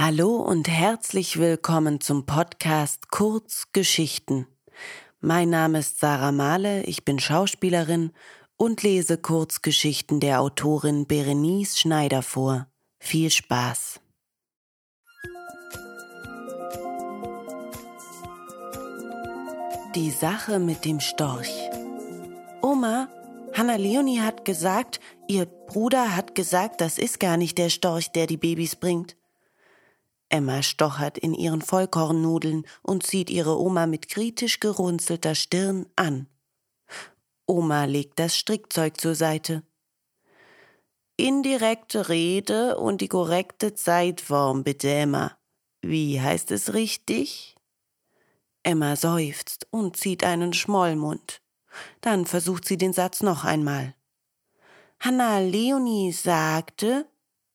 Hallo und herzlich willkommen zum Podcast Kurzgeschichten. Mein Name ist Sarah Mahle, ich bin Schauspielerin und lese Kurzgeschichten der Autorin Berenice Schneider vor. Viel Spaß! Die Sache mit dem Storch. Oma, Hanna Leonie hat gesagt, ihr Bruder hat gesagt, das ist gar nicht der Storch, der die Babys bringt. Emma stochert in ihren Vollkornnudeln und sieht ihre Oma mit kritisch gerunzelter Stirn an. Oma legt das Strickzeug zur Seite. Indirekte Rede und die korrekte Zeitform, bitte, Emma. Wie heißt es richtig? Emma seufzt und zieht einen Schmollmund. Dann versucht sie den Satz noch einmal. Hanna Leonie sagte,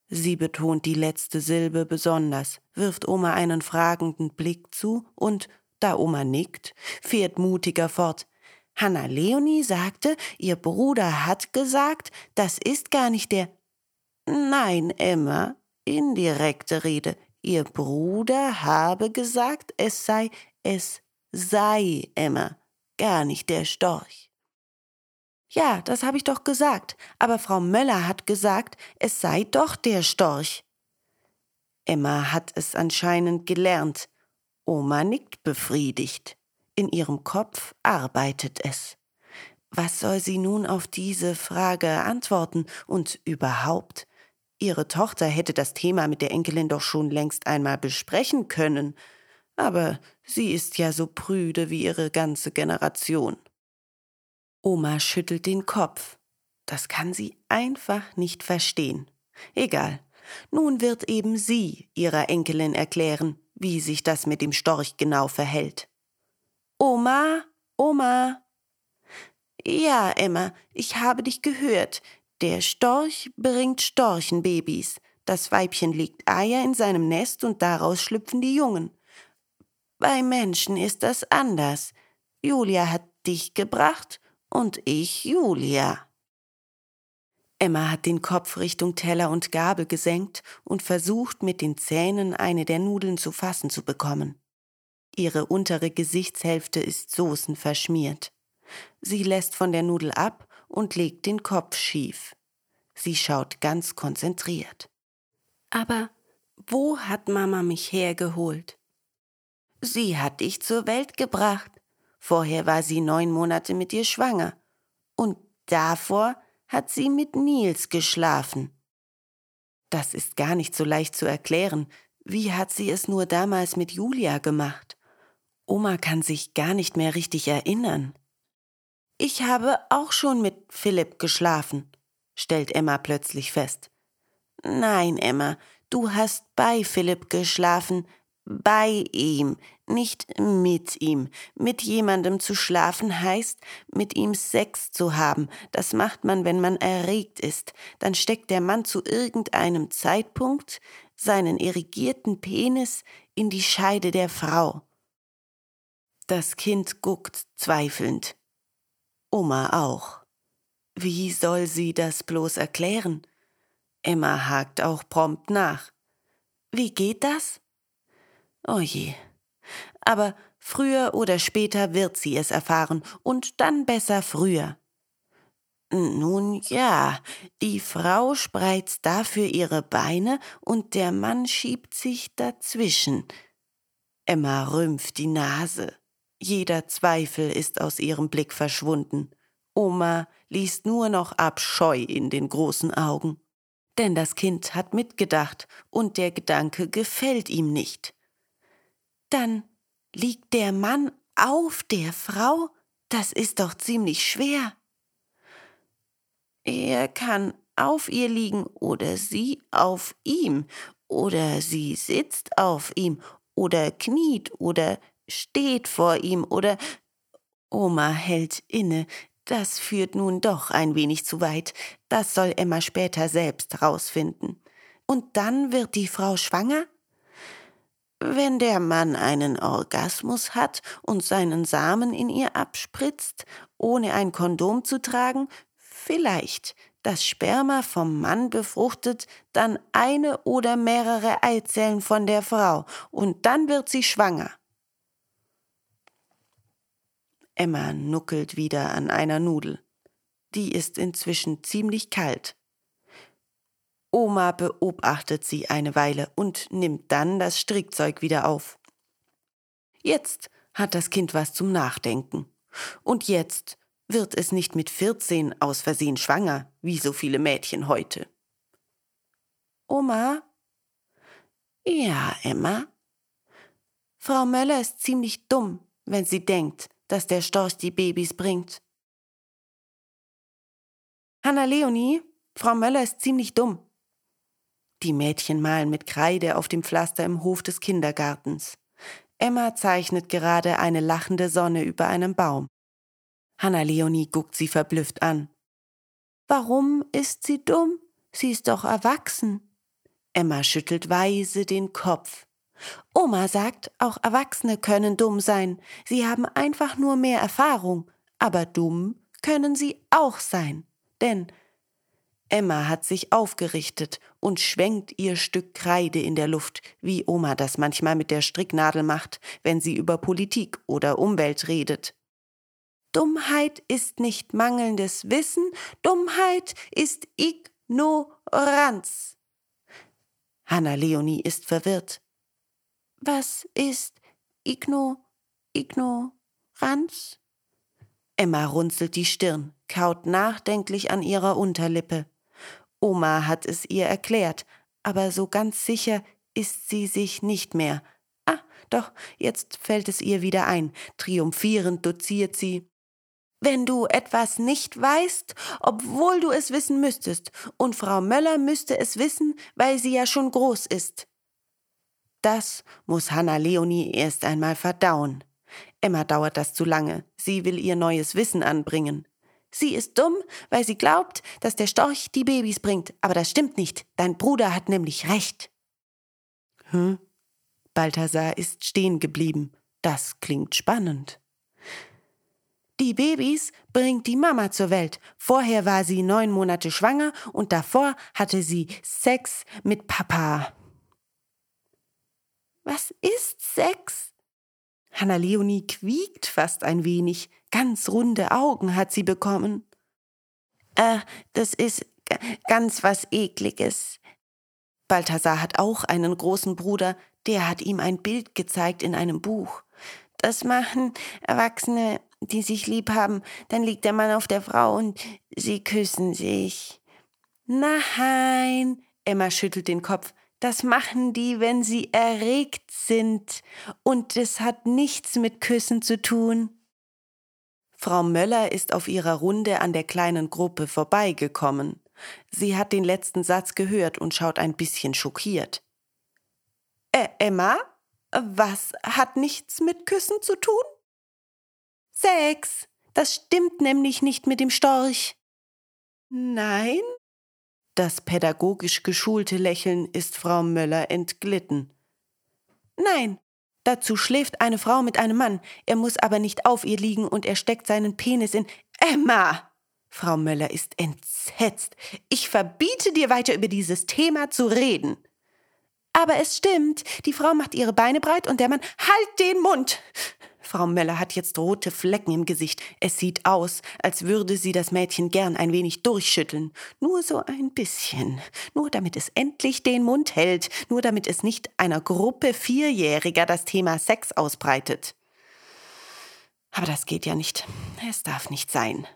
Sie betont die letzte Silbe besonders, wirft Oma einen fragenden Blick zu und, da Oma nickt, fährt mutiger fort. Hanna Leonie sagte, ihr Bruder hat gesagt, das ist gar nicht der. Nein, Emma, indirekte Rede. Ihr Bruder habe gesagt, es sei, es sei, Emma, gar nicht der Storch. Ja, das habe ich doch gesagt, aber Frau Möller hat gesagt, es sei doch der Storch. Emma hat es anscheinend gelernt. Oma nickt befriedigt. In ihrem Kopf arbeitet es. Was soll sie nun auf diese Frage antworten und überhaupt? Ihre Tochter hätte das Thema mit der Enkelin doch schon längst einmal besprechen können, aber sie ist ja so prüde wie ihre ganze Generation. Oma schüttelt den Kopf. Das kann sie einfach nicht verstehen. Egal. Nun wird eben sie ihrer Enkelin erklären, wie sich das mit dem Storch genau verhält. Oma, Oma. Ja, Emma, ich habe dich gehört. Der Storch bringt Storchenbabys. Das Weibchen legt Eier in seinem Nest und daraus schlüpfen die Jungen. Bei Menschen ist das anders. Julia hat dich gebracht und ich Julia. Emma hat den Kopf Richtung Teller und Gabel gesenkt und versucht mit den Zähnen eine der Nudeln zu fassen zu bekommen. Ihre untere Gesichtshälfte ist soßenverschmiert. Sie lässt von der Nudel ab und legt den Kopf schief. Sie schaut ganz konzentriert. Aber wo hat Mama mich hergeholt? Sie hat dich zur Welt gebracht. Vorher war sie neun Monate mit dir schwanger. Und davor hat sie mit Nils geschlafen. Das ist gar nicht so leicht zu erklären. Wie hat sie es nur damals mit Julia gemacht? Oma kann sich gar nicht mehr richtig erinnern. Ich habe auch schon mit Philipp geschlafen, stellt Emma plötzlich fest. Nein, Emma, du hast bei Philipp geschlafen, bei ihm, nicht mit ihm. Mit jemandem zu schlafen heißt, mit ihm Sex zu haben. Das macht man, wenn man erregt ist. Dann steckt der Mann zu irgendeinem Zeitpunkt seinen irrigierten Penis in die Scheide der Frau. Das Kind guckt zweifelnd. Oma auch. Wie soll sie das bloß erklären? Emma hakt auch prompt nach. Wie geht das? Oh je. Aber früher oder später wird sie es erfahren, und dann besser früher. Nun ja, die Frau spreizt dafür ihre Beine und der Mann schiebt sich dazwischen. Emma rümpft die Nase. Jeder Zweifel ist aus ihrem Blick verschwunden. Oma liest nur noch Abscheu in den großen Augen. Denn das Kind hat mitgedacht und der Gedanke gefällt ihm nicht. Dann liegt der Mann auf der Frau? Das ist doch ziemlich schwer. Er kann auf ihr liegen oder sie auf ihm oder sie sitzt auf ihm oder kniet oder steht vor ihm oder Oma hält inne. Das führt nun doch ein wenig zu weit. Das soll Emma später selbst rausfinden. Und dann wird die Frau schwanger? Wenn der Mann einen Orgasmus hat und seinen Samen in ihr abspritzt, ohne ein Kondom zu tragen, vielleicht. das Sperma vom Mann befruchtet dann eine oder mehrere Eizellen von der Frau und dann wird sie schwanger. Emma nuckelt wieder an einer Nudel. Die ist inzwischen ziemlich kalt. Oma beobachtet sie eine Weile und nimmt dann das Strickzeug wieder auf. Jetzt hat das Kind was zum Nachdenken. Und jetzt wird es nicht mit 14 aus Versehen schwanger, wie so viele Mädchen heute. Oma? Ja, Emma. Frau Möller ist ziemlich dumm, wenn sie denkt, dass der Storch die Babys bringt. Hanna Leonie, Frau Möller ist ziemlich dumm. Die Mädchen malen mit Kreide auf dem Pflaster im Hof des Kindergartens. Emma zeichnet gerade eine lachende Sonne über einem Baum. Hanna Leonie guckt sie verblüfft an. Warum ist sie dumm? Sie ist doch erwachsen. Emma schüttelt weise den Kopf. Oma sagt, auch Erwachsene können dumm sein. Sie haben einfach nur mehr Erfahrung. Aber dumm können sie auch sein. Denn Emma hat sich aufgerichtet und schwenkt ihr Stück Kreide in der Luft, wie Oma das manchmal mit der Stricknadel macht, wenn sie über Politik oder Umwelt redet. Dummheit ist nicht mangelndes Wissen, Dummheit ist Ignoranz. Hanna Leonie ist verwirrt. Was ist Igno, Ignoranz? Emma runzelt die Stirn, kaut nachdenklich an ihrer Unterlippe. Oma hat es ihr erklärt, aber so ganz sicher ist sie sich nicht mehr. Ah, doch, jetzt fällt es ihr wieder ein. Triumphierend doziert sie. Wenn du etwas nicht weißt, obwohl du es wissen müsstest, und Frau Möller müsste es wissen, weil sie ja schon groß ist. Das muss Hanna Leonie erst einmal verdauen. Emma dauert das zu lange. Sie will ihr neues Wissen anbringen. Sie ist dumm, weil sie glaubt, dass der Storch die Babys bringt. Aber das stimmt nicht. Dein Bruder hat nämlich recht. Hm? Balthasar ist stehen geblieben. Das klingt spannend. Die Babys bringt die Mama zur Welt. Vorher war sie neun Monate schwanger und davor hatte sie Sex mit Papa. Was ist Sex? Hanna Leonie quiekt fast ein wenig. Ganz runde Augen hat sie bekommen. Äh, das ist ganz was Ekliges. Balthasar hat auch einen großen Bruder, der hat ihm ein Bild gezeigt in einem Buch. Das machen Erwachsene, die sich lieb haben. Dann liegt der Mann auf der Frau und sie küssen sich. Nein, Emma schüttelt den Kopf. Das machen die, wenn sie erregt sind. Und es hat nichts mit Küssen zu tun. Frau Möller ist auf ihrer Runde an der kleinen Gruppe vorbeigekommen. Sie hat den letzten Satz gehört und schaut ein bisschen schockiert. Äh, Emma? Was hat nichts mit Küssen zu tun? Sex. Das stimmt nämlich nicht mit dem Storch. Nein? Das pädagogisch geschulte Lächeln ist Frau Möller entglitten. Nein, dazu schläft eine Frau mit einem Mann, er muss aber nicht auf ihr liegen und er steckt seinen Penis in. Emma! Frau Möller ist entsetzt. Ich verbiete dir weiter über dieses Thema zu reden. Aber es stimmt, die Frau macht ihre Beine breit und der Mann. Halt den Mund! Frau Möller hat jetzt rote Flecken im Gesicht. Es sieht aus, als würde sie das Mädchen gern ein wenig durchschütteln. Nur so ein bisschen. Nur damit es endlich den Mund hält. Nur damit es nicht einer Gruppe Vierjähriger das Thema Sex ausbreitet. Aber das geht ja nicht. Es darf nicht sein.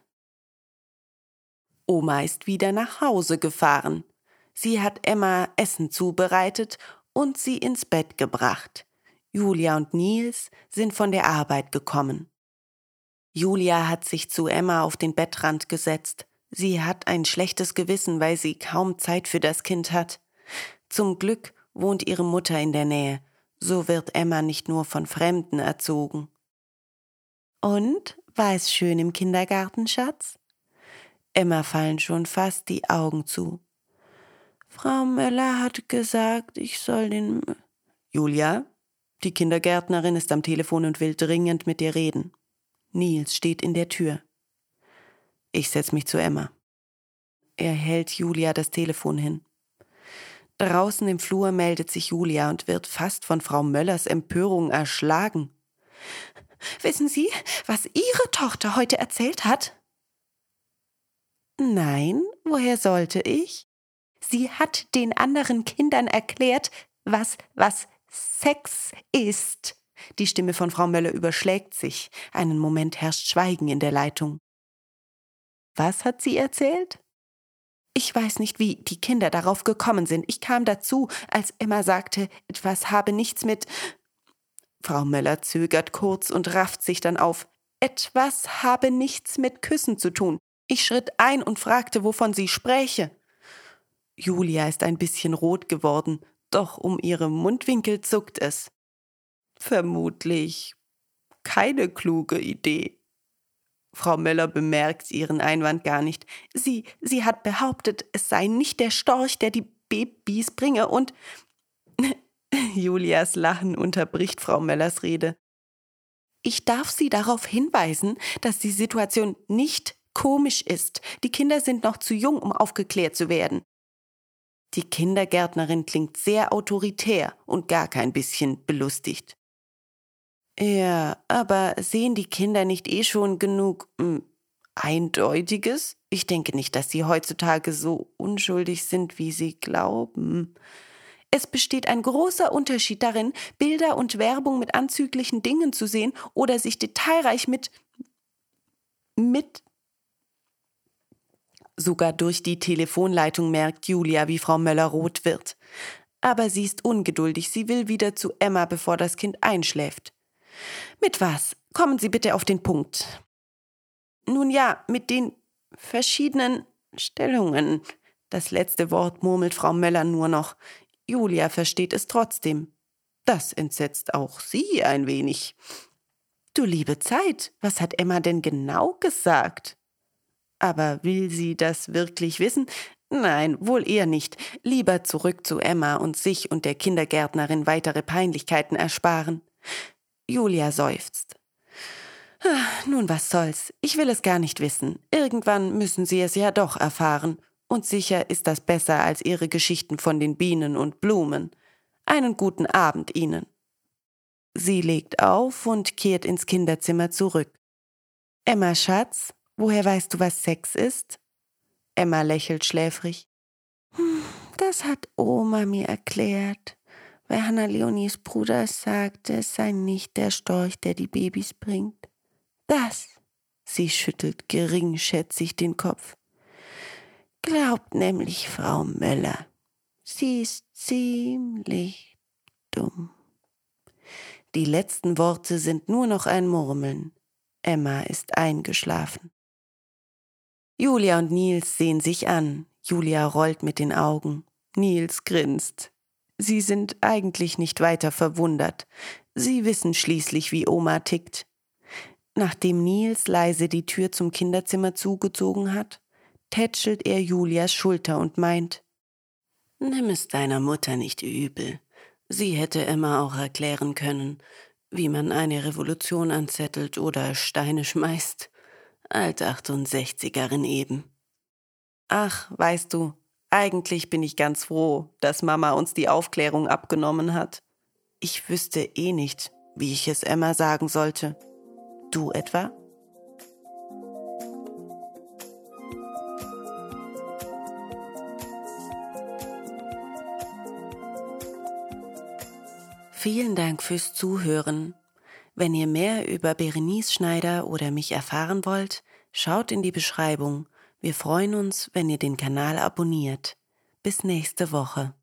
Oma ist wieder nach Hause gefahren. Sie hat Emma Essen zubereitet und sie ins Bett gebracht. Julia und Nils sind von der Arbeit gekommen. Julia hat sich zu Emma auf den Bettrand gesetzt. Sie hat ein schlechtes Gewissen, weil sie kaum Zeit für das Kind hat. Zum Glück wohnt ihre Mutter in der Nähe. So wird Emma nicht nur von Fremden erzogen. Und war es schön im Kindergarten, Schatz? Emma fallen schon fast die Augen zu. Frau Möller hat gesagt, ich soll den. Julia, die Kindergärtnerin ist am Telefon und will dringend mit dir reden. Nils steht in der Tür. Ich setz mich zu Emma. Er hält Julia das Telefon hin. Draußen im Flur meldet sich Julia und wird fast von Frau Möllers Empörung erschlagen. Wissen Sie, was Ihre Tochter heute erzählt hat? Nein, woher sollte ich? Sie hat den anderen Kindern erklärt, was, was Sex ist. Die Stimme von Frau Möller überschlägt sich. Einen Moment herrscht Schweigen in der Leitung. Was hat sie erzählt? Ich weiß nicht, wie die Kinder darauf gekommen sind. Ich kam dazu, als Emma sagte, etwas habe nichts mit. Frau Möller zögert kurz und rafft sich dann auf. Etwas habe nichts mit Küssen zu tun. Ich schritt ein und fragte, wovon sie spräche. Julia ist ein bisschen rot geworden, doch um ihre Mundwinkel zuckt es. Vermutlich keine kluge Idee. Frau Möller bemerkt ihren Einwand gar nicht. Sie, sie hat behauptet, es sei nicht der Storch, der die Babys bringe und Julias Lachen unterbricht Frau Möllers Rede. Ich darf Sie darauf hinweisen, dass die Situation nicht komisch ist. Die Kinder sind noch zu jung, um aufgeklärt zu werden. Die Kindergärtnerin klingt sehr autoritär und gar kein bisschen belustigt. Ja, aber sehen die Kinder nicht eh schon genug hm, Eindeutiges? Ich denke nicht, dass sie heutzutage so unschuldig sind, wie sie glauben. Es besteht ein großer Unterschied darin, Bilder und Werbung mit anzüglichen Dingen zu sehen oder sich detailreich mit mit Sogar durch die Telefonleitung merkt Julia, wie Frau Möller rot wird. Aber sie ist ungeduldig, sie will wieder zu Emma, bevor das Kind einschläft. Mit was? Kommen Sie bitte auf den Punkt. Nun ja, mit den verschiedenen Stellungen. Das letzte Wort murmelt Frau Möller nur noch. Julia versteht es trotzdem. Das entsetzt auch sie ein wenig. Du liebe Zeit, was hat Emma denn genau gesagt? Aber will sie das wirklich wissen? Nein, wohl eher nicht. Lieber zurück zu Emma und sich und der Kindergärtnerin weitere Peinlichkeiten ersparen. Julia seufzt. Ah, nun, was soll's? Ich will es gar nicht wissen. Irgendwann müssen Sie es ja doch erfahren. Und sicher ist das besser als Ihre Geschichten von den Bienen und Blumen. Einen guten Abend Ihnen. Sie legt auf und kehrt ins Kinderzimmer zurück. Emma Schatz, Woher weißt du, was Sex ist? Emma lächelt schläfrig. Das hat Oma mir erklärt, weil Hanna Leonis Bruder sagte, es sei nicht der Storch, der die Babys bringt. Das, sie schüttelt geringschätzig den Kopf, glaubt nämlich Frau Möller. Sie ist ziemlich dumm. Die letzten Worte sind nur noch ein Murmeln. Emma ist eingeschlafen. Julia und Nils sehen sich an. Julia rollt mit den Augen. Nils grinst. Sie sind eigentlich nicht weiter verwundert. Sie wissen schließlich, wie Oma tickt. Nachdem Nils leise die Tür zum Kinderzimmer zugezogen hat, tätschelt er Julias Schulter und meint, Nimm es deiner Mutter nicht übel. Sie hätte Emma auch erklären können, wie man eine Revolution anzettelt oder Steine schmeißt. Alt-68erin eben. Ach, weißt du, eigentlich bin ich ganz froh, dass Mama uns die Aufklärung abgenommen hat. Ich wüsste eh nicht, wie ich es Emma sagen sollte. Du etwa? Vielen Dank fürs Zuhören. Wenn ihr mehr über Berenice Schneider oder mich erfahren wollt, schaut in die Beschreibung. Wir freuen uns, wenn ihr den Kanal abonniert. Bis nächste Woche.